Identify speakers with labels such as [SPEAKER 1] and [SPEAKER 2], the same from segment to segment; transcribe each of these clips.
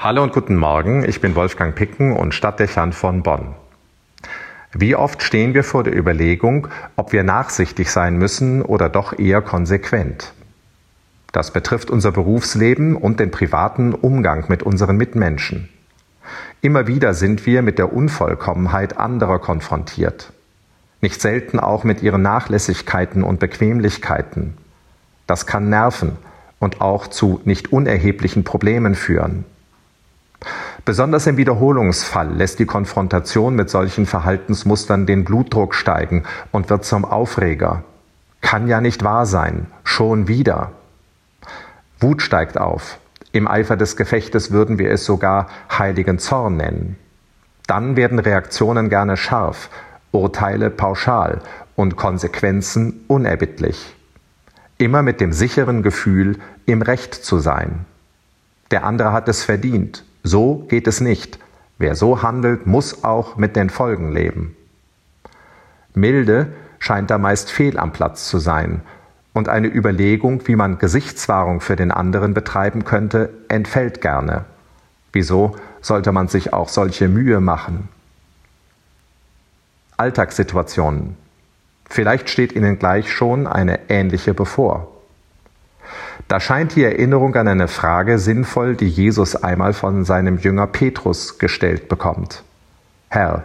[SPEAKER 1] Hallo und guten Morgen, ich bin Wolfgang Picken und Stadtdechant von Bonn. Wie oft stehen wir vor der Überlegung, ob wir nachsichtig sein müssen oder doch eher konsequent? Das betrifft unser Berufsleben und den privaten Umgang mit unseren Mitmenschen. Immer wieder sind wir mit der Unvollkommenheit anderer konfrontiert. Nicht selten auch mit ihren Nachlässigkeiten und Bequemlichkeiten. Das kann nerven und auch zu nicht unerheblichen Problemen führen. Besonders im Wiederholungsfall lässt die Konfrontation mit solchen Verhaltensmustern den Blutdruck steigen und wird zum Aufreger. Kann ja nicht wahr sein, schon wieder. Wut steigt auf. Im Eifer des Gefechtes würden wir es sogar heiligen Zorn nennen. Dann werden Reaktionen gerne scharf, Urteile pauschal und Konsequenzen unerbittlich. Immer mit dem sicheren Gefühl, im Recht zu sein. Der andere hat es verdient, so geht es nicht. Wer so handelt, muss auch mit den Folgen leben. Milde scheint da meist fehl am Platz zu sein, und eine Überlegung, wie man Gesichtswahrung für den anderen betreiben könnte, entfällt gerne. Wieso sollte man sich auch solche Mühe machen? Alltagssituationen. Vielleicht steht Ihnen gleich schon eine ähnliche bevor. Da scheint die Erinnerung an eine Frage sinnvoll, die Jesus einmal von seinem Jünger Petrus gestellt bekommt. Herr,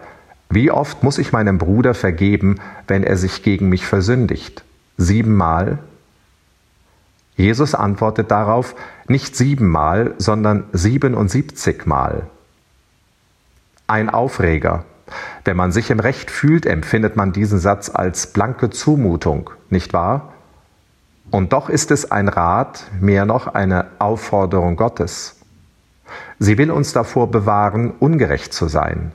[SPEAKER 1] wie oft muss ich meinem Bruder vergeben, wenn er sich gegen mich versündigt? Siebenmal? Jesus antwortet darauf nicht siebenmal, sondern siebenundsiebzigmal. Ein Aufreger. Wenn man sich im Recht fühlt, empfindet man diesen Satz als blanke Zumutung, nicht wahr? Und doch ist es ein Rat, mehr noch eine Aufforderung Gottes. Sie will uns davor bewahren, ungerecht zu sein.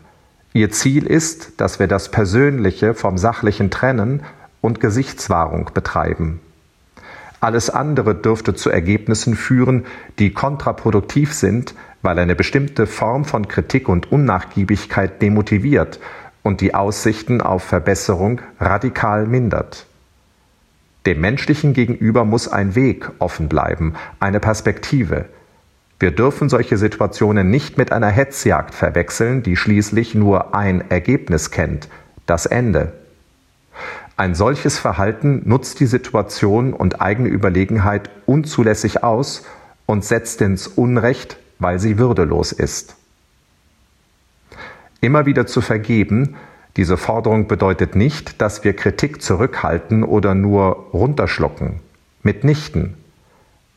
[SPEAKER 1] Ihr Ziel ist, dass wir das Persönliche vom Sachlichen trennen und Gesichtswahrung betreiben. Alles andere dürfte zu Ergebnissen führen, die kontraproduktiv sind, weil eine bestimmte Form von Kritik und Unnachgiebigkeit demotiviert und die Aussichten auf Verbesserung radikal mindert. Dem Menschlichen gegenüber muss ein Weg offen bleiben, eine Perspektive. Wir dürfen solche Situationen nicht mit einer Hetzjagd verwechseln, die schließlich nur ein Ergebnis kennt, das Ende. Ein solches Verhalten nutzt die Situation und eigene Überlegenheit unzulässig aus und setzt ins Unrecht, weil sie würdelos ist. Immer wieder zu vergeben diese Forderung bedeutet nicht, dass wir Kritik zurückhalten oder nur runterschlucken. Mitnichten.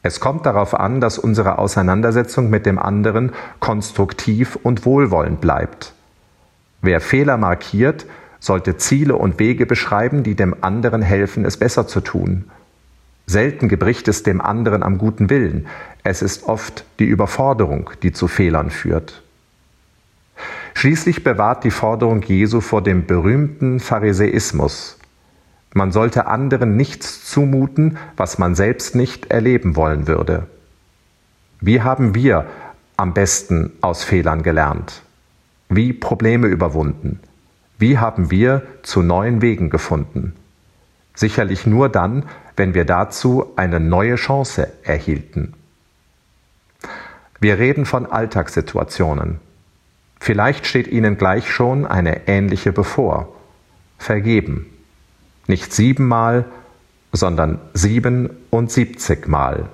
[SPEAKER 1] Es kommt darauf an, dass unsere Auseinandersetzung mit dem anderen konstruktiv und wohlwollend bleibt. Wer Fehler markiert, sollte Ziele und Wege beschreiben, die dem anderen helfen, es besser zu tun. Selten gebricht es dem anderen am guten Willen, es ist oft die Überforderung, die zu Fehlern führt. Schließlich bewahrt die Forderung Jesu vor dem berühmten Pharisäismus. Man sollte anderen nichts zumuten, was man selbst nicht erleben wollen würde. Wie haben wir am besten aus Fehlern gelernt? Wie Probleme überwunden? Wie haben wir zu neuen Wegen gefunden? Sicherlich nur dann, wenn wir dazu eine neue Chance erhielten. Wir reden von Alltagssituationen, Vielleicht steht Ihnen gleich schon eine ähnliche bevor. Vergeben. Nicht siebenmal, sondern siebenundsiebzigmal.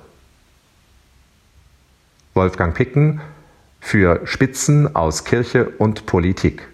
[SPEAKER 1] Wolfgang Picken für Spitzen aus Kirche und Politik.